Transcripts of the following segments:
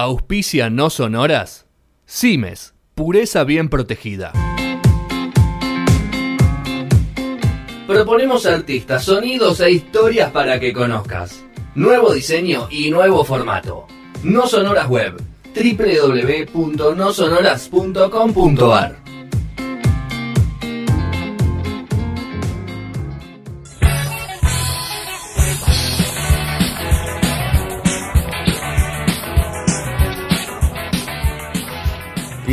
Auspicia no sonoras. Cimes, pureza bien protegida. Proponemos artistas, sonidos e historias para que conozcas. Nuevo diseño y nuevo formato. No Sonoras Web. www.nosonoras.com.ar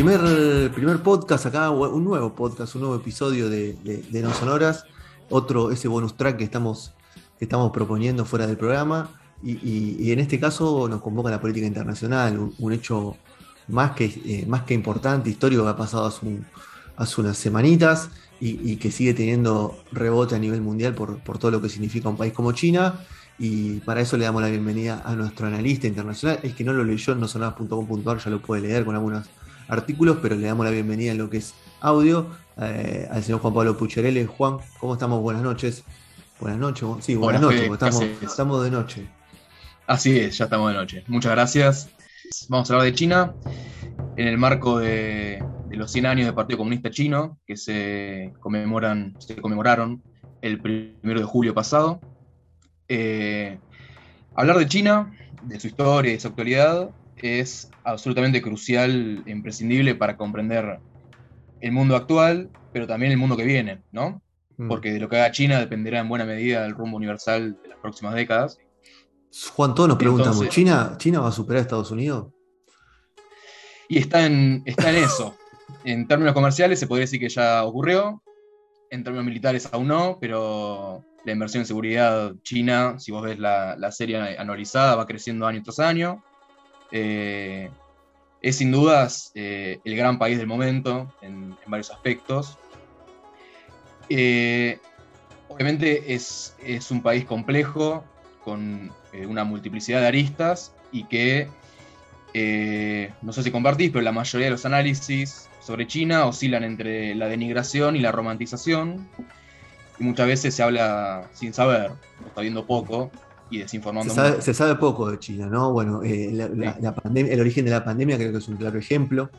Primer, primer podcast acá, un nuevo podcast, un nuevo episodio de, No Sonoras, otro, ese bonus track que estamos, que estamos proponiendo fuera del programa. Y, en este caso nos convoca la política internacional, un, hecho más que, eh, más que importante, histórico que ha pasado hace, unas semanitas y, que sigue teniendo rebote a nivel mundial por, por todo lo que significa un país como China. Y para eso le damos la bienvenida a nuestro analista internacional. El que no lo leyó en nosonoras.com.ar ya lo puede leer con algunas artículos, pero le damos la bienvenida en lo que es audio eh, al señor Juan Pablo Pucherele. Juan, ¿cómo estamos? Buenas noches. Buenas noches, sí, buenas, noches, estamos, estamos de noche. Así es, ya estamos de noche. Muchas gracias. Vamos a hablar de China en el marco de, los 100 años del Partido Comunista Chino, que se, conmemoran, se conmemoraron el primero de julio pasado. Eh, hablar de China, de su historia y de su actualidad, es absolutamente crucial e imprescindible para comprender el mundo actual, pero también el mundo que viene, ¿no? Mm. Porque de lo que haga China dependerá en buena medida del rumbo universal de las próximas décadas. Juan, todos nos preguntamos, ¿China, ¿China va a superar a Estados Unidos? Y está en, está en eso. En términos comerciales se podría decir que ya ocurrió, en términos militares aún no, pero la inversión en seguridad china, si vos ves la, la serie anualizada, va creciendo año tras año. Eh, es sin dudas eh, el gran país del momento en, varios aspectos. Eh, obviamente es, es, un país complejo, con una multiplicidad de aristas y que, no sé si compartís, pero la mayoría de los análisis sobre China oscilan entre la denigración y la romantización. Y muchas veces se habla sin saber, está viendo poco, y desinformando. Se sabe, poco de China, ¿no? Bueno, eh, el origen de la pandemia creo que es un claro ejemplo.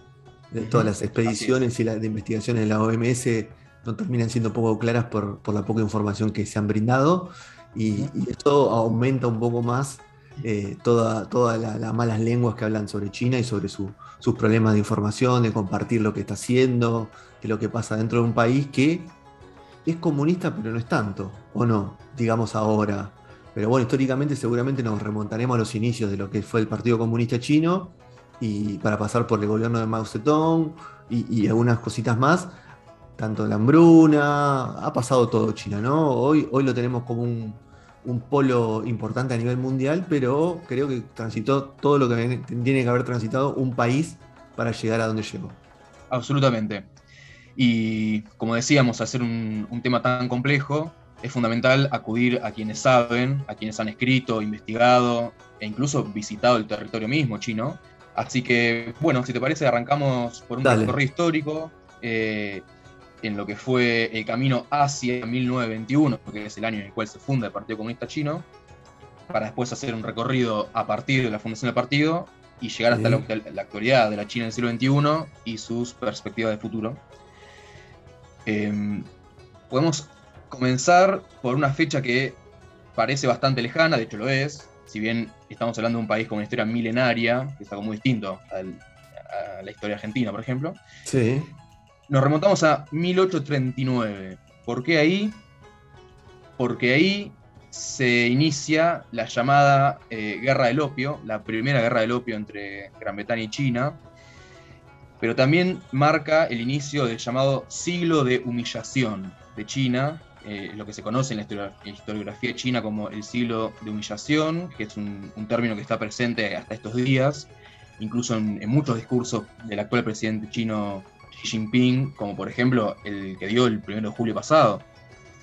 De todas las expediciones y las de investigaciones de la OMS no terminan siendo poco claras por, la poca información que se han brindado y, eso aumenta un poco más eh, todas toda las malas lenguas que hablan sobre China y sobre sus problemas de información, de compartir lo que está haciendo, de lo que pasa dentro de un país que es comunista pero no es tanto, ¿o no? Digamos ahora. Pero bueno, históricamente seguramente nos remontaremos a los inicios de lo que fue el Partido Comunista Chino y para pasar por el gobierno de Mao Zedong y, algunas cositas más, tanto la hambruna, ha pasado todo China, ¿no? Hoy, hoy lo tenemos como un, polo importante a nivel mundial, pero creo que transitó todo lo que tiene que haber transitado un país para llegar a donde llegó. Absolutamente. Y como decíamos, hacer un, un tema tan complejo, es fundamental acudir a quienes saben, a quienes han escrito, investigado e incluso visitado el territorio mismo chino. Así que, bueno, si te parece, arrancamos por un recorrido histórico eh, en lo que fue el camino hacia 1921, que es el año en el cual se funda el Partido Comunista Chino, para después hacer un recorrido a partir de la fundación del partido y llegar hasta la, actualidad de la China del siglo XXI y sus perspectivas de futuro. Em, podemos comenzar por una fecha que parece bastante lejana, de hecho lo es, si bien estamos hablando de un país con una historia milenaria, que es algo muy distinto a la historia argentina, por ejemplo. Sí. Nos remontamos a 1839. ¿Por qué ahí? Porque ahí se inicia la llamada eh, Guerra del Opio, la primera guerra del opio entre Gran Bretaña y China, pero también marca el inicio del llamado siglo de humillación de China, eh, lo que se conoce en la historiografía china como el siglo de humillación, que es un, término que está presente hasta estos días, incluso en, muchos discursos del actual presidente chino Xi Jinping, como por ejemplo el que dio el 1 de julio pasado.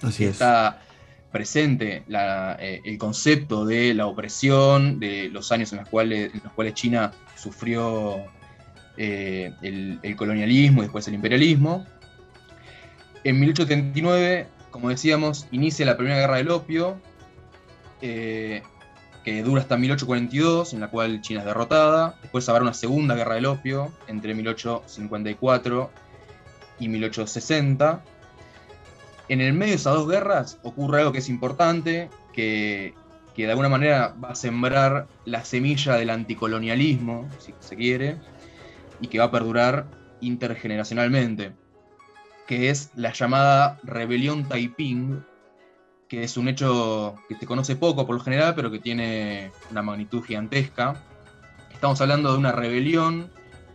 Así está presente eh, el concepto de la opresión, de los años en los cuales, en los cuales China sufrió eh, el, el, colonialismo y después el imperialismo. En 1839 como decíamos, inicia la Primera Guerra del Opio. Eh, que dura hasta 1842, en la cual China es derrotada. Después habrá una segunda guerra del opio entre 1854 y 1860. En el medio de esas dos guerras ocurre algo que es importante, que, que de alguna manera va a sembrar la semilla del anticolonialismo, si se quiere, y que va a perdurar intergeneracionalmente, que es la llamada Rebelión Taiping, que es un hecho que se conoce poco por lo general, pero que tiene una magnitud gigantesca. Estamos hablando de una rebelión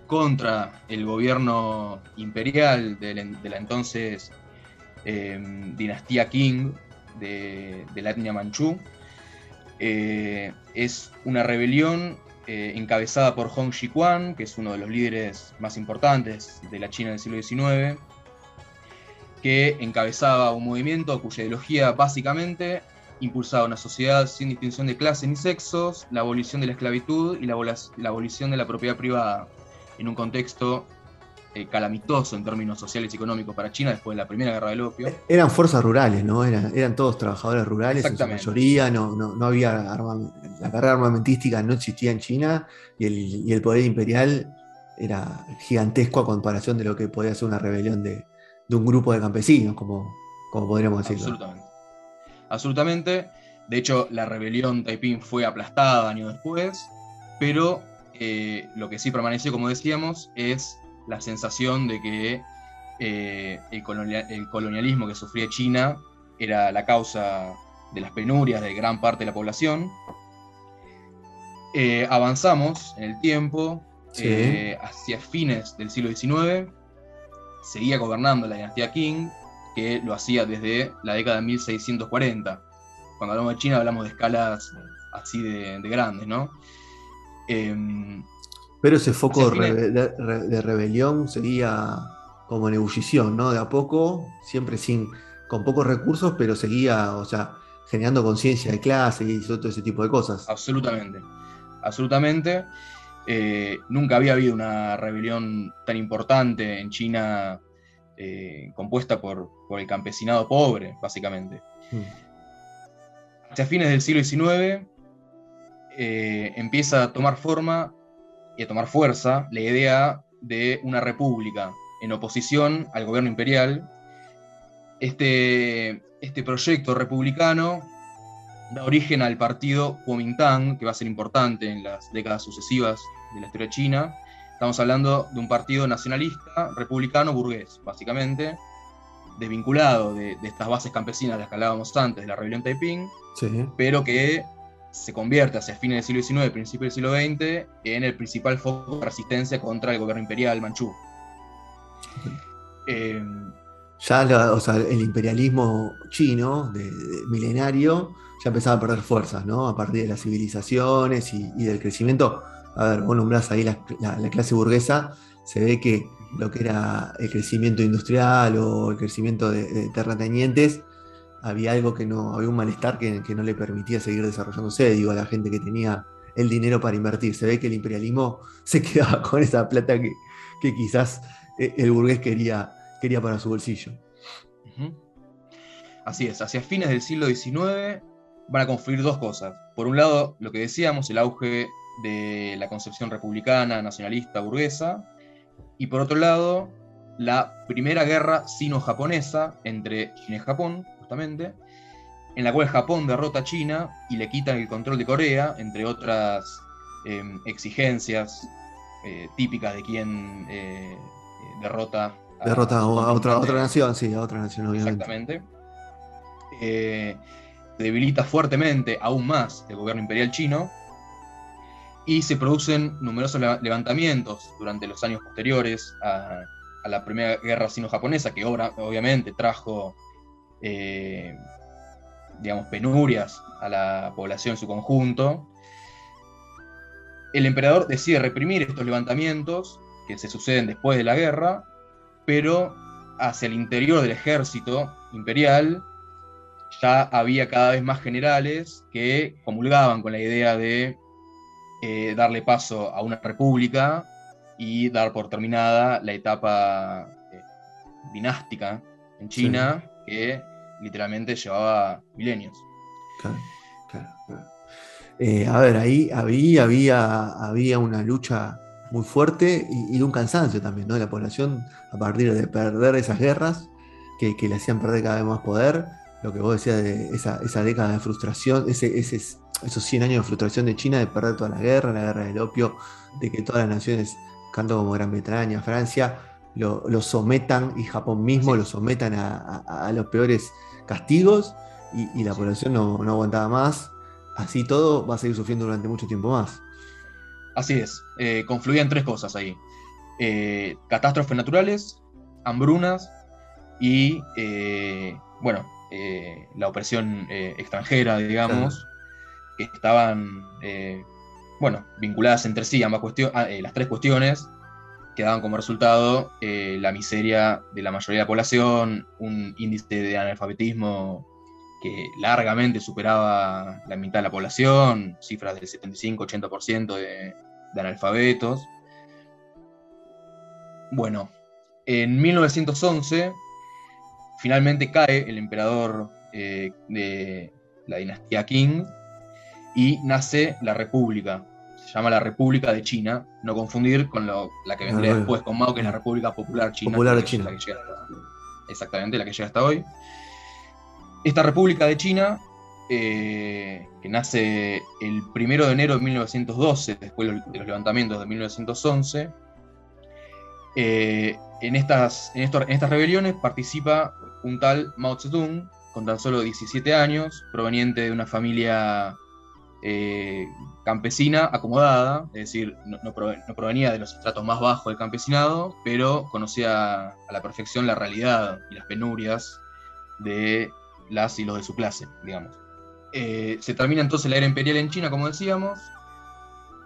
contra el gobierno imperial de la, entonces em, dinastía Qing de, la etnia manchú. Eh, es una rebelión eh, encabezada por Hong Xiquan, que es uno de los líderes más importantes de la China del siglo XIX, que encabezaba un movimiento cuya ideología básicamente impulsaba una sociedad sin distinción de clases ni sexos, la abolición de la esclavitud y la, abolición de la propiedad privada, en un contexto eh, calamitoso en términos sociales y económicos para China después de la Primera Guerra del Opio. Eran fuerzas rurales, ¿no? Eran, eran todos trabajadores rurales en su mayoría, no, no, había la carrera armamentística no existía en China y el, y el poder imperial era gigantesco a comparación de lo que podía ser una rebelión de, de un grupo de campesinos, como, como podríamos decirlo. Absolutamente. Absolutamente. De hecho, la rebelión Taiping fue aplastada años después, pero eh, lo que sí permaneció, como decíamos, es la sensación de que eh, el, colonialismo que sufría China era la causa de las penurias de gran parte de la población. Eh, avanzamos en el tiempo, hacia fines del siglo XIX, seguía gobernando la dinastía Qing, que lo hacía desde la década de 1640. Cuando hablamos de China hablamos de escalas así de, grandes, ¿no? Em, Pero ese foco de, rebelión seguía como en ebullición, ¿no? De a poco, siempre sin, con pocos recursos, pero seguía, o sea, generando conciencia de clase y todo ese tipo de cosas. Absolutamente, absolutamente. Eh, nunca había habido una rebelión tan importante en China eh, compuesta por, el campesinado pobre, básicamente. Mm. Hacia fines del siglo XIX eh, empieza a tomar forma y a tomar fuerza la idea de una república en oposición al gobierno imperial. Este, este proyecto republicano da origen al partido Kuomintang, que va a ser importante en las décadas sucesivas de la historia china. Estamos hablando de un partido nacionalista, republicano, burgués, básicamente, desvinculado de, estas bases campesinas de las que hablábamos antes, de la rebelión Taiping, pero que se convierte hacia fines del siglo XIX, principios del siglo XX, en el principal foco de resistencia contra el gobierno imperial manchú. Eh, ya o sea, el imperialismo chino, de, milenario, ya empezaba a perder fuerzas, ¿no? A partir de las civilizaciones y del crecimiento a ver, vos nombrás ahí la, clase burguesa, se ve que lo que era el crecimiento industrial o el crecimiento de, terratenientes, había algo que no, había un malestar que, no le permitía seguir desarrollándose, digo, a la gente que tenía el dinero para invertir. Se ve que el imperialismo se quedaba con esa plata que, quizás eh, el burgués quería, quería para su bolsillo. Así es, hacia fines del siglo XIX van a confluir dos cosas. Por un lado, lo que decíamos, el auge de la concepción republicana, nacionalista, burguesa, y por otro lado, la primera guerra sino-japonesa entre China y Japón, justamente, en la cual Japón derrota a China y le quitan el control de Corea, entre otras em, exigencias eh, típicas de quien eh, derrota a, derrota a, otra, otra nación, sí, a otra nación, obviamente. Exactamente. Eh, debilita fuertemente aún más el gobierno imperial chino y se producen numerosos levantamientos durante los años posteriores a, la Primera Guerra Sino-Japonesa, que obviamente trajo, eh, digamos, penurias a la población en su conjunto. El emperador decide reprimir estos levantamientos que se suceden después de la guerra, pero hacia el interior del ejército imperial ya había cada vez más generales que comulgaban con la idea de eh, darle paso a una república y dar por terminada la etapa eh, dinástica en China, que literalmente llevaba milenios. Eh, a ver, ahí había, había, había una lucha muy fuerte y, un cansancio también, ¿no? De la población a partir de perder esas guerras que, le hacían perder cada vez más poder. Lo que vos decías de esa, década de frustración, ese, esos 100 años de frustración de China, de perder toda la guerra, la guerra del opio, de que todas las naciones, tanto como Gran Bretaña, Francia, lo, sometan y Japón mismo lo sometan a, los peores castigos y, la población no, no aguantaba más. Así todo va a seguir sufriendo durante mucho tiempo más. Así es, eh, confluían tres cosas ahí. Eh, catástrofes naturales, hambrunas y, eh, bueno, la opresión extranjera, digamos, que estaban, bueno, vinculadas entre sí, ambas cuestiones, ah, las tres cuestiones, que daban como resultado la miseria de la mayoría de la población, un índice de analfabetismo que largamente superaba la mitad de la población, cifras del 75-80% de, de analfabetos. Bueno, en 1911 finalmente cae el emperador eh, de la dinastía Qing y nace la República. Se llama la República de China, no confundir con la que vendría ah, después con Mao, que es la República Popular China. Popular de China. exactamente, la que llega hasta hoy. Esta República de China eh, que nace el 1 de enero de 1912, después de los levantamientos de 1911. Eh, en, estas, en, estas rebeliones participa un tal Mao Zedong, con tan solo 17 años, proveniente de una familia eh, campesina acomodada, es decir, no, provenía de los estratos más bajos del campesinado, pero conocía a la perfección la realidad y las penurias de las y los de su clase, digamos. Eh, se termina entonces la era imperial en China, como decíamos,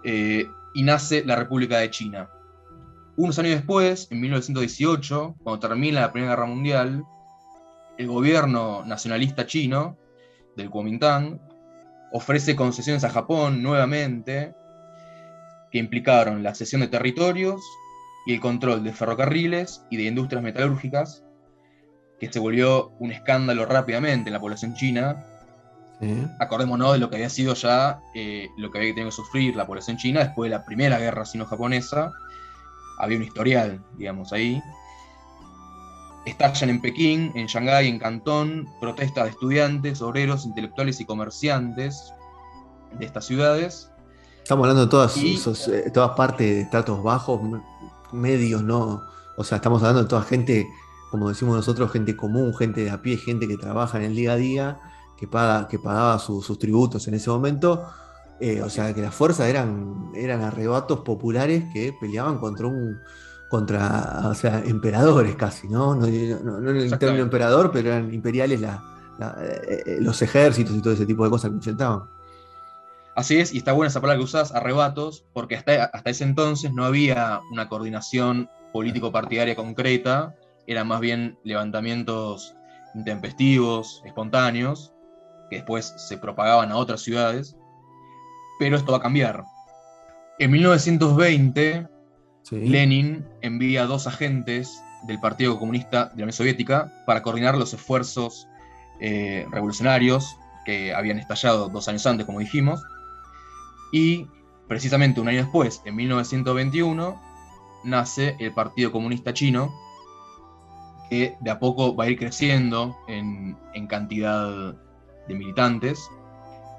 eh, y nace la República de China. Unos años después, en 1918, cuando termina la Primera Guerra Mundial, el gobierno nacionalista chino del Kuomintang ofrece concesiones a Japón nuevamente, que implicaron la cesión de territorios y el control de ferrocarriles y de industrias metalúrgicas, que se volvió un escándalo rápidamente en la población china Acordémonos de lo que había sido ya eh, lo que había tenido que sufrir la población china después de la primera guerra sino-japonesa. Había un historial, digamos, ahí. Estallan en Pekín, en Shanghái, en Cantón, protestas de estudiantes, obreros, intelectuales y comerciantes de estas ciudades. Estamos hablando de todas, eh, todas partes de estratos bajos, medios, ¿no? O sea, estamos hablando de toda gente, como decimos nosotros, gente común, gente de a pie, gente que trabaja en el día a día que, paga, que pagaba sus tributos en ese momento. Eh, o sea, que las fuerzas eran, eran arrebatos populares que peleaban contra un contra o sea, emperadores casi, ¿no? No, no, en el término emperador, pero eran imperiales la, eh, eh, los ejércitos y todo ese tipo de cosas que enfrentaban. Así es, y está buena esa palabra que usas, arrebatos, porque hasta, hasta ese entonces no había una coordinación político-partidaria concreta, eran más bien levantamientos intempestivos, espontáneos, que después se propagaban a otras ciudades, pero esto va a cambiar. En 1920, Lenin envía dos agentes del Partido Comunista de la Unión Soviética para coordinar los esfuerzos eh, revolucionarios que habían estallado dos años antes, como dijimos, y precisamente un año después, en 1921, nace el Partido Comunista Chino, que de a poco va a ir creciendo en, en cantidad de militantes.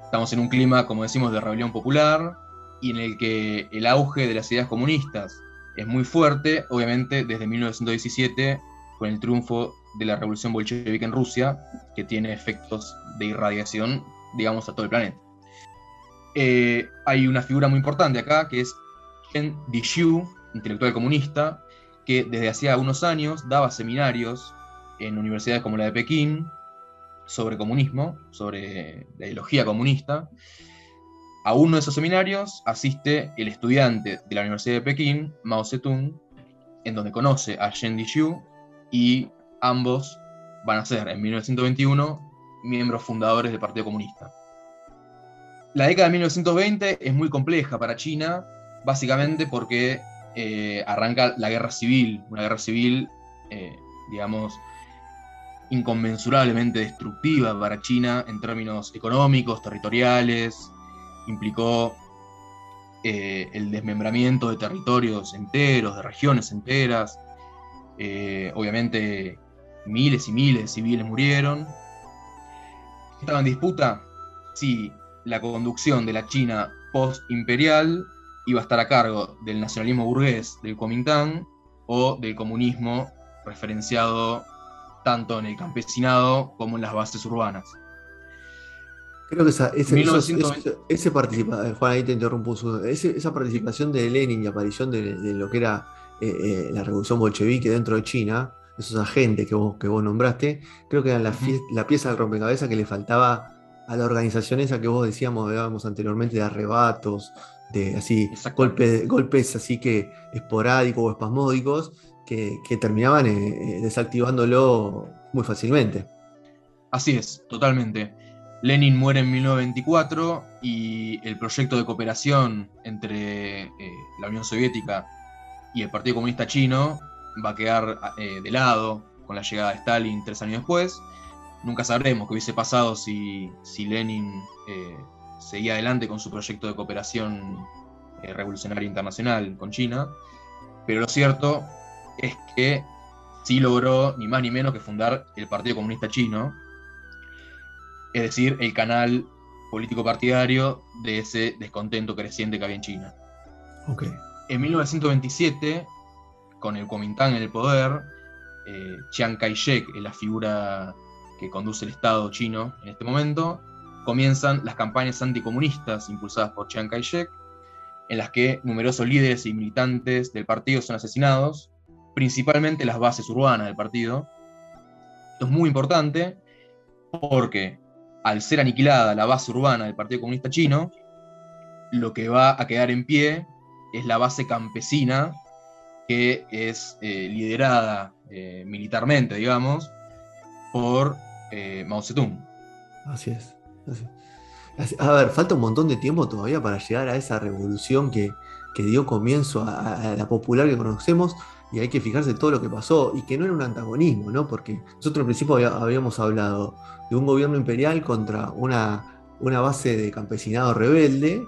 Estamos en un clima, como decimos, de rebelión popular y en el que el auge de las ideas comunistas es muy fuerte, obviamente desde 1917, con el triunfo de la revolución bolchevique en Rusia, que tiene efectos de irradiación, digamos, a todo el planeta. Eh, hay una figura muy importante acá, que es Chen Dishu, intelectual comunista, que desde hacía unos años daba seminarios en universidades como la de Pekín, sobre comunismo, sobre la ideología comunista. A uno de esos seminarios asiste el estudiante de la Universidad de Pekín, Mao Zedong, en donde conoce a Shen Dishu y ambos van a ser en 1921 miembros fundadores del Partido Comunista. La década de 1920 es muy compleja para China, básicamente porque eh, arranca la guerra civil, una guerra civil, eh, digamos, inconmensurablemente destructiva para China en términos económicos, territoriales implicó eh, el desmembramiento de territorios enteros, de regiones enteras. Eh, obviamente miles y miles de civiles murieron. Estaba en disputa si la conducción de la China post-imperial iba a estar a cargo del nacionalismo burgués del Kuomintang o del comunismo referenciado tanto en el campesinado como en las bases urbanas. Creo que esa, ese, participa, Juan, ahí te interrumpo, esa participación de Lenin y aparición de, lo que era eh, eh, la revolución bolchevique dentro de China, esos agentes que vos, que vos nombraste, creo que eran la, la pieza del rompecabezas que le faltaba a la organización esa que vos decíamos, hablábamos anteriormente, de arrebatos, de así, golpes, golpes así que esporádicos o espasmódicos, que, terminaban eh, desactivándolo muy fácilmente. Así es, totalmente. Lenin muere en 1924 y el proyecto de cooperación entre eh, la Unión Soviética y el Partido Comunista Chino va a quedar eh, de lado con la llegada de Stalin tres años después. Nunca sabremos qué hubiese pasado si, Lenin eh, seguía adelante con su proyecto de cooperación revolucionaria internacional con China, pero lo cierto es que sí logró ni más ni menos que fundar el Partido Comunista Chino, es decir, el canal político partidario de ese descontento creciente que había en China. En 1927, con el Kuomintang en el poder, eh, Chiang Kai-shek es la figura que conduce el Estado chino en este momento, comienzan las campañas anticomunistas impulsadas por Chiang Kai-shek, en las que numerosos líderes y militantes del partido son asesinados, principalmente las bases urbanas del partido. Esto es muy importante porque al ser aniquilada la base urbana del Partido Comunista Chino, lo que va a quedar en pie es la base campesina, que es eh, liderada eh, militarmente, digamos, por eh, Mao Zedong. Así es. A ver, falta un montón de tiempo todavía para llegar a esa revolución que, dio comienzo a, la popular que conocemos y hay que fijarse todo lo que pasó y que no era un antagonismo, ¿no? Porque nosotros al principio habíamos hablado de un gobierno imperial contra una, una base de campesinado rebelde,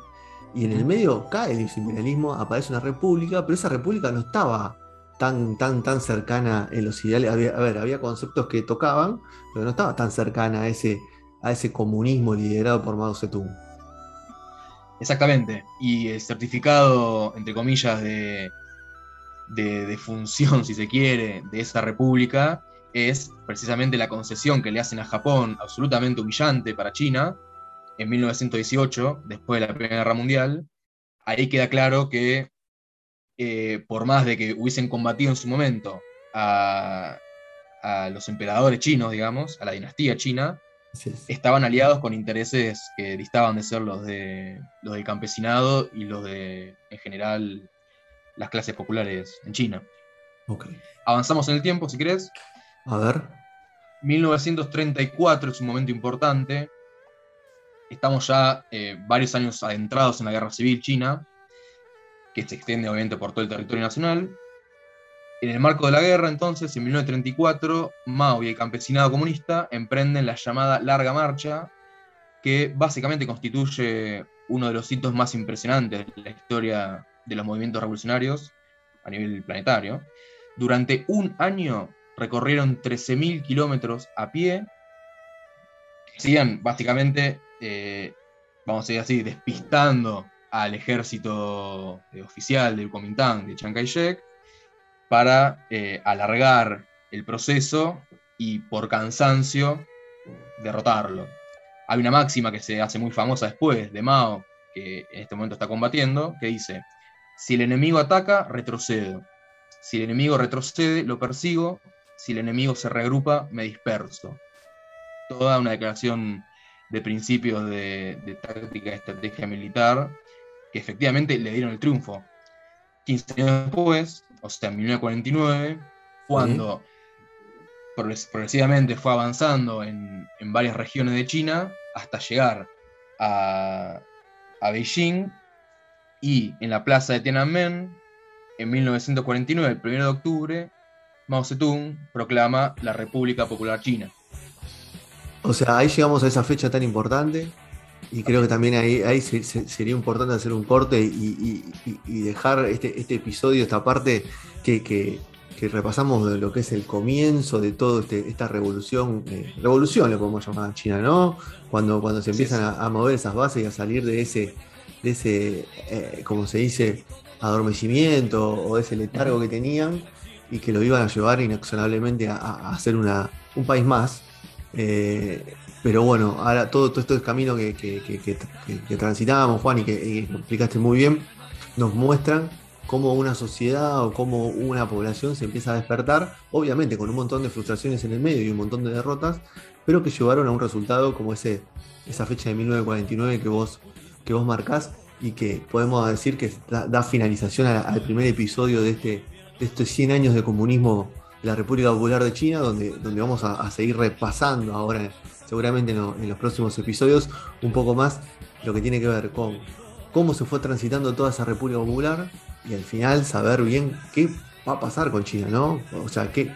y en el medio cae el imperialismo, aparece una república, pero esa república no estaba tan, tan, tan cercana en los ideales. a ver, había conceptos que tocaban, pero no estaba tan cercana a ese, a ese comunismo liderado por Mao Zedong. Exactamente. Y el certificado, entre comillas, de, de, de función, si se quiere, de esa república es precisamente la concesión que le hacen a Japón, absolutamente humillante para China, en 1918, después de la Primera Guerra Mundial. Ahí queda claro que, eh, por más de que hubiesen combatido en su momento a, los emperadores chinos, digamos, a la dinastía china, estaban aliados con intereses que distaban de ser los, de, los del campesinado y los de, en general, las clases populares en China. Avanzamos en el tiempo, si querés. A ver. 1934 es un momento importante. Estamos ya eh, varios años adentrados en la guerra civil china, que se extiende obviamente por todo el territorio nacional. En el marco de la guerra, entonces, en 1934, Mao y el campesinado comunista emprenden la llamada Larga Marcha, que básicamente constituye uno de los hitos más impresionantes de la historia de los movimientos revolucionarios a nivel planetario. Durante un año recorrieron 13.000 kilómetros a pie, siguen básicamente, eh, vamos a decir así, despistando al ejército eh, oficial del Kuomintang de Chiang Kai-shek para eh, alargar el proceso y por cansancio derrotarlo. Hay una máxima que se hace muy famosa después de Mao, que en este momento está combatiendo, que dice, si el enemigo ataca, retrocedo. Si el enemigo retrocede, lo persigo si el enemigo se regrupa, me disperso. Toda una declaración de principios de, táctica y estrategia militar que efectivamente le dieron el triunfo. 15 años después, o sea, en 1949, cuando progresivamente fue avanzando en, varias regiones de China hasta llegar a Beijing y en la plaza de Tiananmen, en 1949, el 1 de octubre, Mao Zedong proclama la República Popular China. O sea, ahí llegamos a esa fecha tan importante Y creo que también ahí, ahí sería importante hacer un corte y, dejar este, este, episodio, esta parte que, repasamos de lo que es el comienzo de toda este, esta revolución, eh, revolución le podemos llamar a China, ¿no? Cuando, cuando se empiezan a, mover esas bases y a salir de ese, de ese eh, como se dice, adormecimiento o ese letargo que tenían y que lo iban a llevar inexorablemente a, a ser una, un país más. Eh, pero bueno, ahora todo, todo este camino que, que, transitábamos, Juan, y que, explicaste muy bien, nos muestran cómo una sociedad o cómo una población se empieza a despertar, obviamente con un montón de frustraciones en el medio y un montón de derrotas, pero que llevaron a un resultado como ese, esa fecha de 1949 que vos, que vos marcás y que podemos decir que da, finalización al, primer episodio de, este, de estos 100 años de comunismo de la República Popular de China, donde, donde vamos a, a seguir repasando ahora seguramente en los próximos episodios, un poco más lo que tiene que ver con cómo se fue transitando toda esa República Popular y al final saber bien qué va a pasar con China, ¿no? O sea, qué,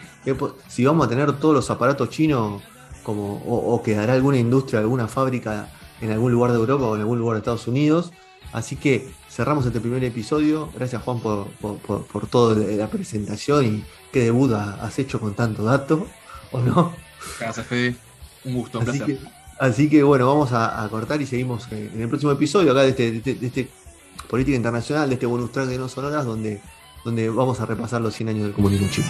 si vamos a tener todos los aparatos chinos como, o, quedará alguna industria, alguna fábrica en algún lugar de Europa o en algún lugar de Estados Unidos. Así que cerramos este primer episodio. Gracias Juan por, por, por, toda la presentación y qué debut has hecho con tanto dato, ¿o no? Gracias, Fede. Un gusto, un así placer. Que, así que bueno, vamos a, cortar y seguimos en el próximo episodio acá de este, de este, Política Internacional, de este bonus track de No Sonoras, donde, donde vamos a repasar los 100 años del comunismo chino.